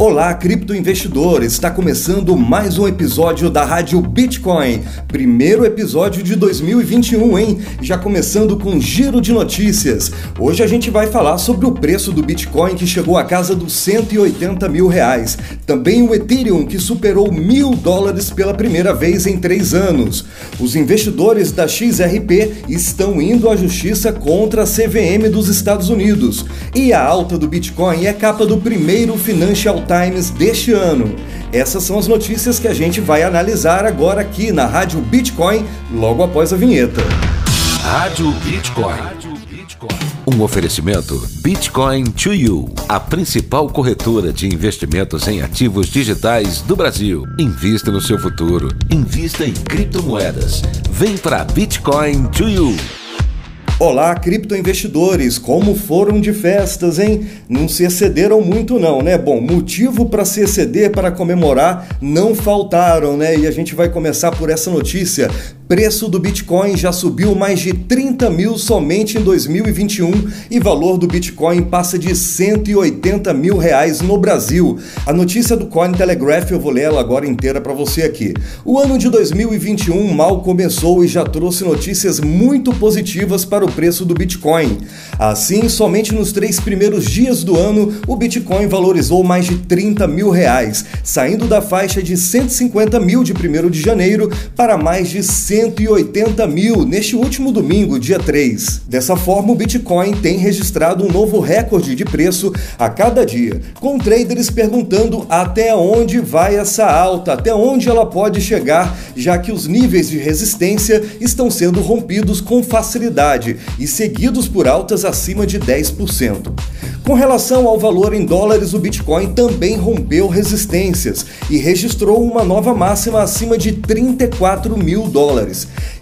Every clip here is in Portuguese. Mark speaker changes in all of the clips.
Speaker 1: Olá, criptoinvestidores! Está começando mais um episódio da Rádio Bitcoin. Primeiro episódio de 2021, hein? Já começando com giro de notícias. Hoje a gente vai falar sobre o preço do Bitcoin que chegou à casa dos 180 mil reais. Também o Ethereum que superou mil dólares pela primeira vez em três anos. Os investidores da XRP estão indo à justiça contra a CVM dos Estados Unidos. E a alta do Bitcoin é capa do primeiro Financial Times deste ano. Essas são as notícias que a gente vai analisar agora aqui na Rádio Bitcoin, logo após a vinheta.
Speaker 2: Rádio Bitcoin. Um oferecimento Bitcoin to You, a principal corretora de investimentos em ativos digitais do Brasil. Invista no seu futuro. Invista em criptomoedas. Vem para Bitcoin to You.
Speaker 1: Olá, criptoinvestidores, como foram de festas, hein? Não se excederam muito não, né? Bom, motivo para se exceder, para comemorar, não faltaram, né? E a gente vai começar por essa notícia preço do Bitcoin já subiu mais de 30 mil somente em 2021 e valor do Bitcoin passa de 180 mil reais no Brasil. A notícia do Cointelegraph eu vou ler ela agora inteira para você aqui. O ano de 2021 mal começou e já trouxe notícias muito positivas para o preço do Bitcoin. Assim, somente nos três primeiros dias do ano, o Bitcoin valorizou mais de 30 mil reais, saindo da faixa de 150 mil de 1 de janeiro para mais de 100 180 mil neste último domingo, dia 3. Dessa forma, o Bitcoin tem registrado um novo recorde de preço a cada dia, com traders perguntando até onde vai essa alta, até onde ela pode chegar, já que os níveis de resistência estão sendo rompidos com facilidade e seguidos por altas acima de 10%. Com relação ao valor em dólares, o Bitcoin também rompeu resistências e registrou uma nova máxima acima de 34 mil dólares.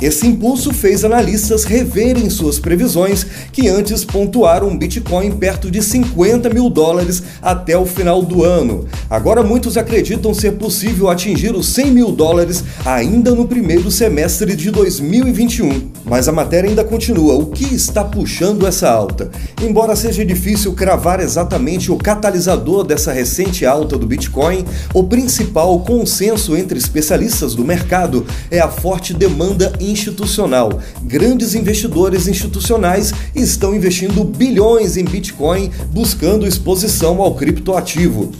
Speaker 1: Esse impulso fez analistas reverem suas previsões, que antes pontuaram Bitcoin perto de 50 mil dólares até o final do ano. Agora muitos acreditam ser possível atingir os 100 mil dólares ainda no primeiro semestre de 2021. Mas a matéria ainda continua. O que está puxando essa alta? Embora seja difícil cravar exatamente o catalisador dessa recente alta do Bitcoin, o principal consenso entre especialistas do mercado é a forte demanda institucional. Grandes investidores institucionais estão investindo bilhões em Bitcoin buscando exposição ao criptoativo.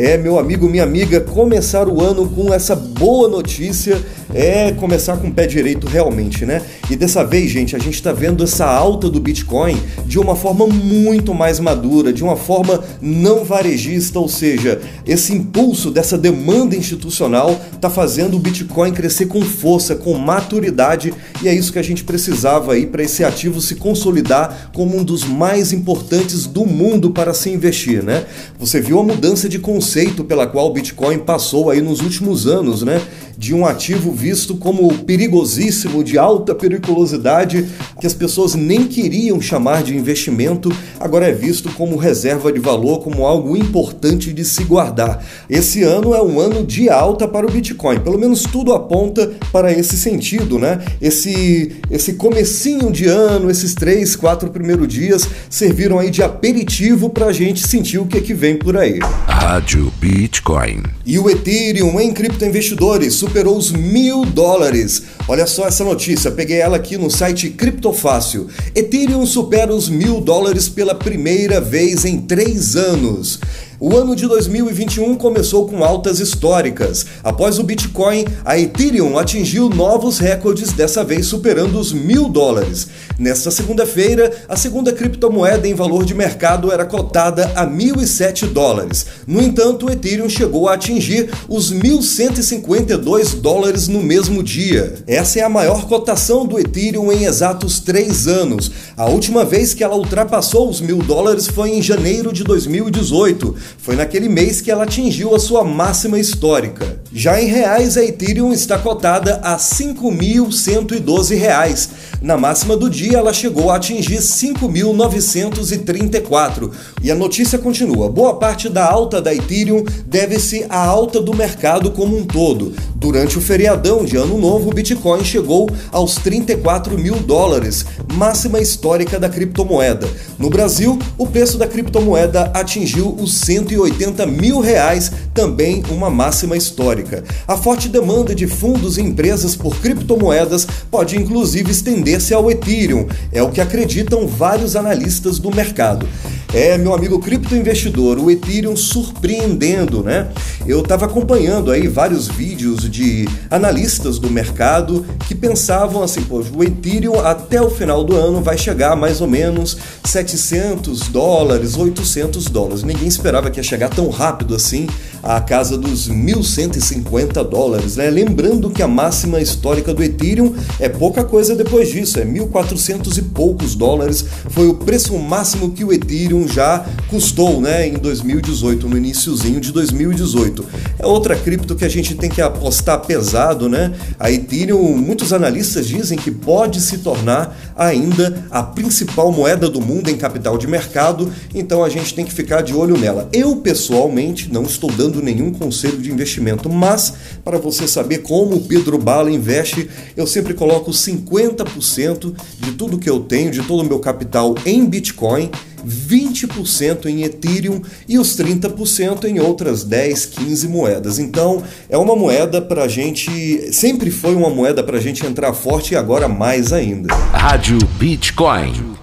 Speaker 1: É, meu amigo, minha amiga, começar o ano com essa boa notícia é começar com o pé direito realmente, né? E dessa vez, gente, a gente está vendo essa alta do Bitcoin de uma forma muito mais madura, de uma forma não varejista, ou seja, esse impulso dessa demanda institucional está fazendo o Bitcoin crescer com força, com maturidade, e é isso que a gente precisava aí para esse ativo se consolidar como um dos mais importantes do mundo para se investir, né? Você viu a mudança de conceito pela qual o Bitcoin passou aí nos últimos anos, né? De um ativo visto como perigosíssimo, de alta periculosidade, que as pessoas nem queriam chamar de investimento, agora é visto como reserva de valor, como algo importante de se guardar. Esse ano é um ano de alta para o Bitcoin, pelo menos tudo aponta para esse sentido, né? Esse, esse comecinho de ano, esses três, quatro primeiros dias serviram aí de aperitivo para a gente sentir o que, é que vem por aí.
Speaker 2: Rádio Bitcoin.
Speaker 1: E o Ethereum em criptoinvestidores superou os mil mil dólares. Olha só essa notícia, peguei ela aqui no site Criptofácil. Ethereum supera os mil dólares pela primeira vez em três anos. O ano de 2021 começou com altas históricas. Após o Bitcoin, a Ethereum atingiu novos recordes, dessa vez superando os mil dólares. Nesta segunda-feira, a segunda criptomoeda em valor de mercado era cotada a 1.007 dólares. No entanto, o Ethereum chegou a atingir os 1.152 dólares no mesmo dia. Essa é a maior cotação do Ethereum em exatos três anos. A última vez que ela ultrapassou os mil dólares foi em janeiro de 2018 foi naquele mês que ela atingiu a sua máxima histórica. Já em reais, a Ethereum está cotada a R$ 5.112. Na máxima do dia, ela chegou a atingir 5.934. E a notícia continua. Boa parte da alta da Ethereum deve-se à alta do mercado como um todo. Durante o feriadão de Ano Novo, o Bitcoin chegou aos 34 mil dólares, máxima histórica da criptomoeda. No Brasil, o preço da criptomoeda atingiu os 180 mil reais, também uma máxima histórica. A forte demanda de fundos e empresas por criptomoedas pode inclusive estender-se ao Ethereum, é o que acreditam vários analistas do mercado. É, meu amigo criptoinvestidor, o Ethereum surpreendendo, né? Eu estava acompanhando aí vários vídeos de analistas do mercado que pensavam assim, pô, o Ethereum até o final do ano vai chegar a mais ou menos 700 dólares, 800 dólares. Ninguém esperava que ia chegar tão rápido assim à casa dos 1.150 dólares, né? Lembrando que a máxima histórica do Ethereum é pouca coisa depois disso, é 1.400 e poucos dólares. Foi o preço máximo que o Ethereum já custou né, em 2018, no iníciozinho de 2018. É outra cripto que a gente tem que apostar pesado, né? A Ethereum, muitos analistas dizem que pode se tornar ainda a principal moeda do mundo em capital de mercado, então a gente tem que ficar de olho nela. Eu, pessoalmente, não estou dando nenhum conselho de investimento, mas para você saber como o Pedro Bala investe, eu sempre coloco 50% de tudo que eu tenho, de todo o meu capital em Bitcoin 20% em Ethereum e os 30% em outras 10, 15 moedas. Então é uma moeda para a gente, sempre foi uma moeda para a gente entrar forte e agora mais ainda.
Speaker 2: Rádio Bitcoin.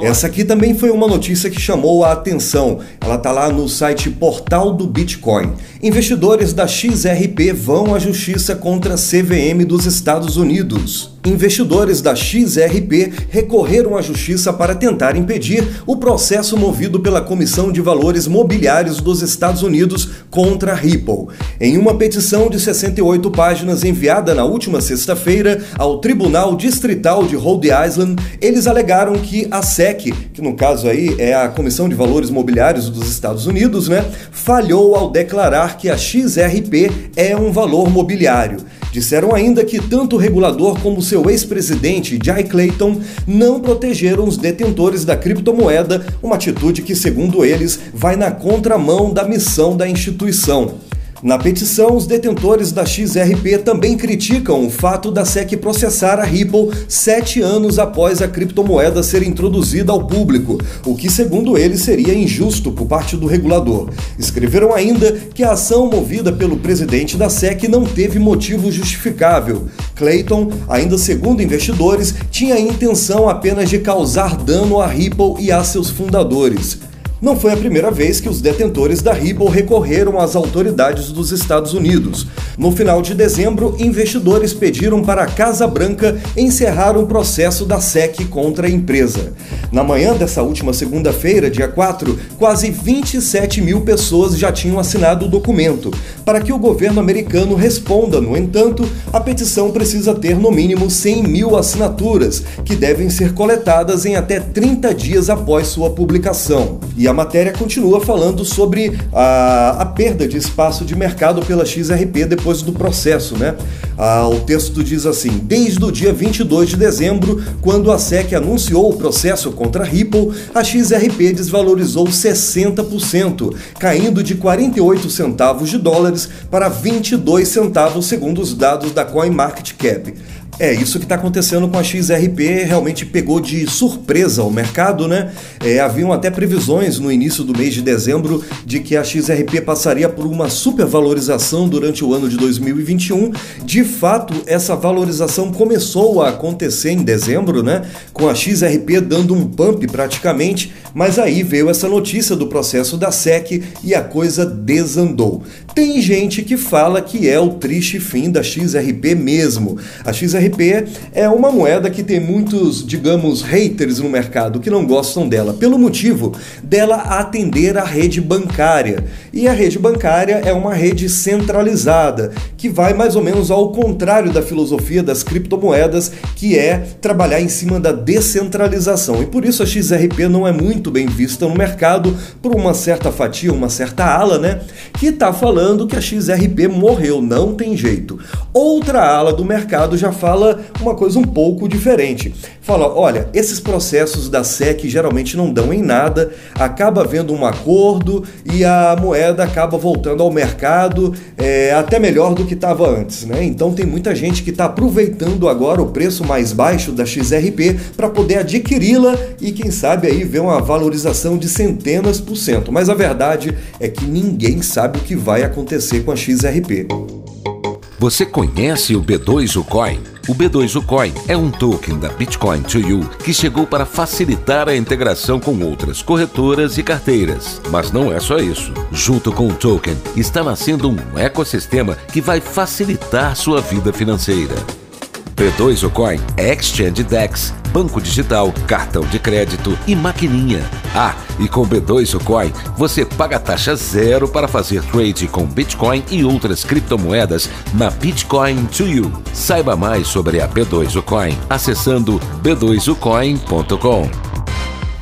Speaker 1: Essa aqui também foi uma notícia que chamou a atenção. Ela está lá no site Portal do Bitcoin. Investidores da XRP vão à justiça contra a CVM dos Estados Unidos. Investidores da XRP recorreram à justiça para tentar impedir o processo movido pela Comissão de Valores Mobiliários dos Estados Unidos contra a Ripple. Em uma petição de 68 páginas enviada na última sexta-feira ao Tribunal Distrital de Rhode Island, eles alegaram que a SEC, que no caso aí é a Comissão de Valores Mobiliários dos Estados Unidos, né, falhou ao declarar que a XRP é um valor mobiliário. Disseram ainda que tanto o regulador como seu ex-presidente, Jay Clayton, não protegeram os detentores da criptomoeda, uma atitude que, segundo eles, vai na contramão da missão da instituição. Na petição, os detentores da XRP também criticam o fato da SEC processar a Ripple sete anos após a criptomoeda ser introduzida ao público, o que, segundo eles, seria injusto por parte do regulador. Escreveram ainda que a ação movida pelo presidente da SEC não teve motivo justificável. Clayton, ainda segundo investidores, tinha a intenção apenas de causar dano à Ripple e a seus fundadores. Não foi a primeira vez que os detentores da Ripple recorreram às autoridades dos Estados Unidos. No final de dezembro, investidores pediram para a Casa Branca encerrar um processo da SEC contra a empresa. Na manhã dessa última segunda-feira, dia 4, quase 27 mil pessoas já tinham assinado o documento. Para que o governo americano responda, no entanto, a petição precisa ter no mínimo 100 mil assinaturas, que devem ser coletadas em até 30 dias após sua publicação. E a matéria continua falando sobre a, a perda de espaço de mercado pela XRP depois do processo, né? Ah, o texto diz assim: desde o dia 22 de dezembro, quando a SEC anunciou o processo contra a Ripple, a XRP desvalorizou 60%, caindo de 48 centavos de dólares para 22 centavos, segundo os dados da CoinMarketCap. É, isso que está acontecendo com a XRP realmente pegou de surpresa o mercado, né? É, haviam até previsões no início do mês de dezembro de que a XRP passaria por uma supervalorização durante o ano de 2021. De fato, essa valorização começou a acontecer em dezembro, né? Com a XRP dando um pump praticamente, mas aí veio essa notícia do processo da SEC e a coisa desandou. Tem gente que fala que é o triste fim da XRP mesmo. A XRP é uma moeda que tem muitos, digamos, haters no mercado que não gostam dela, pelo motivo dela atender a rede bancária. E a rede bancária é uma rede centralizada, que vai mais ou menos ao contrário da filosofia das criptomoedas, que é trabalhar em cima da descentralização. E por isso a XRP não é muito muito bem vista no mercado por uma certa fatia, uma certa ala, né? Que está falando que a XRP morreu, não tem jeito. Outra ala do mercado já fala uma coisa um pouco diferente. Fala, olha, esses processos da SEC geralmente não dão em nada, acaba havendo um acordo e a moeda acaba voltando ao mercado é, até melhor do que estava antes, né? Então tem muita gente que está aproveitando agora o preço mais baixo da XRP para poder adquiri-la e quem sabe aí ver uma valorização de centenas por cento. Mas a verdade é que ninguém sabe o que vai acontecer com a XRP.
Speaker 2: Você conhece o B2 Coin? O B2 Coin é um token da Bitcoin to You que chegou para facilitar a integração com outras corretoras e carteiras. Mas não é só isso. Junto com o token, está nascendo um ecossistema que vai facilitar sua vida financeira. B2 o Coin é Exchange Dex, banco digital, cartão de crédito e maquininha. Ah, e com B2 o Coin você paga taxa zero para fazer trade com Bitcoin e outras criptomoedas na Bitcoin to You. Saiba mais sobre a B2 o Coin acessando b2ucoin.com.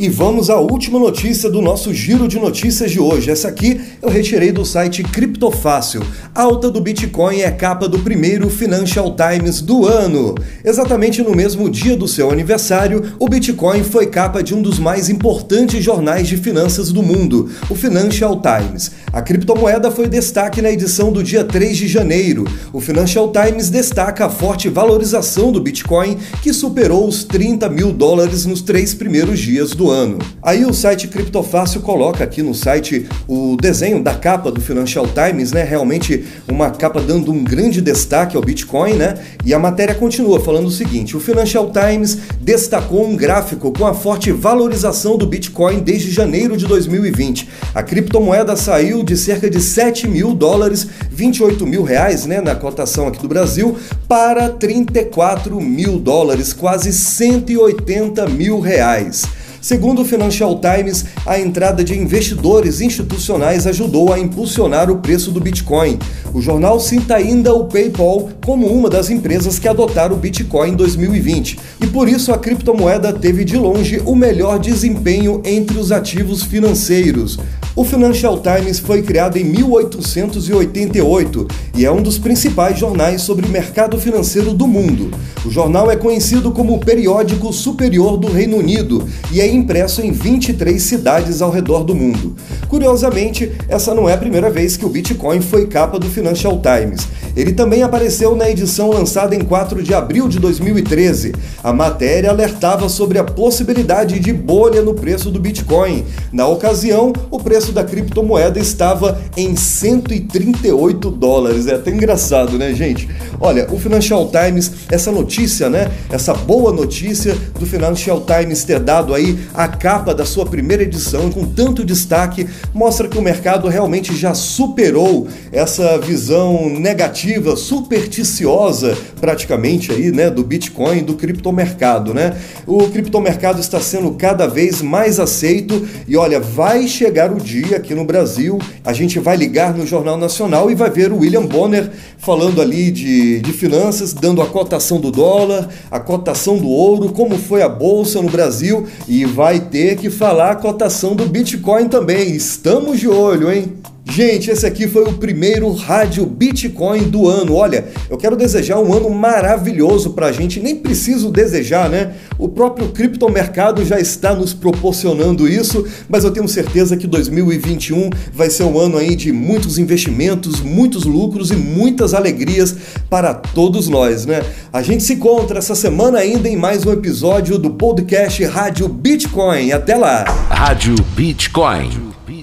Speaker 1: E vamos à última notícia do nosso giro de notícias de hoje. Essa aqui eu retirei do site Criptofácil. Alta do Bitcoin é capa do primeiro Financial Times do ano. Exatamente no mesmo dia do seu aniversário, o Bitcoin foi capa de um dos mais importantes jornais de finanças do mundo, o Financial Times. A criptomoeda foi destaque na edição do dia 3 de janeiro. O Financial Times destaca a forte valorização do Bitcoin, que superou os 30 mil dólares nos três primeiros dias do ano. Aí o site Criptofácil coloca aqui no site o desenho da capa do Financial Times, né? Realmente uma capa dando um grande destaque ao Bitcoin, né? E a matéria continua falando o seguinte: o Financial Times destacou um gráfico com a forte valorização do Bitcoin desde janeiro de 2020. A criptomoeda saiu de cerca de 7 mil dólares, 28 mil reais, né? Na cotação aqui do Brasil, para 34 mil dólares, quase 180 mil reais. Segundo o Financial Times, a entrada de investidores institucionais ajudou a impulsionar o preço do Bitcoin. O jornal cita ainda o PayPal como uma das empresas que adotaram o Bitcoin em 2020, e por isso a criptomoeda teve de longe o melhor desempenho entre os ativos financeiros. O Financial Times foi criado em 1888 e é um dos principais jornais sobre mercado financeiro do mundo. O jornal é conhecido como o periódico superior do Reino Unido e é impresso em 23 cidades ao redor do mundo. Curiosamente, essa não é a primeira vez que o Bitcoin foi capa do Financial Times. Ele também apareceu na edição lançada em 4 de abril de 2013. A matéria alertava sobre a possibilidade de bolha no preço do Bitcoin. Na ocasião, o preço da criptomoeda estava em 138 dólares. É até engraçado, né, gente? Olha, o Financial Times, essa notícia, né? Essa boa notícia do Financial Times ter dado aí a capa da sua primeira edição com tanto destaque, mostra que o mercado realmente já superou essa visão negativa, supersticiosa, praticamente aí, né, do Bitcoin, do criptomercado, né? O criptomercado está sendo cada vez mais aceito e olha, vai chegar o dia aqui no Brasil, a gente vai ligar no Jornal Nacional e vai ver o William Bonner falando ali de, de finanças, dando a cotação do dólar, a cotação do ouro, como foi a bolsa no Brasil e vai ter que falar a cotação do Bitcoin também. Estamos de olho, hein? Gente, esse aqui foi o primeiro Rádio Bitcoin do ano. Olha, eu quero desejar um ano maravilhoso para a gente. Nem preciso desejar, né? O próprio criptomercado já está nos proporcionando isso, mas eu tenho certeza que 2021 vai ser um ano aí de muitos investimentos, muitos lucros e muitas alegrias para todos nós, né? A gente se encontra essa semana ainda em mais um episódio do podcast Rádio Bitcoin. Até lá!
Speaker 2: Rádio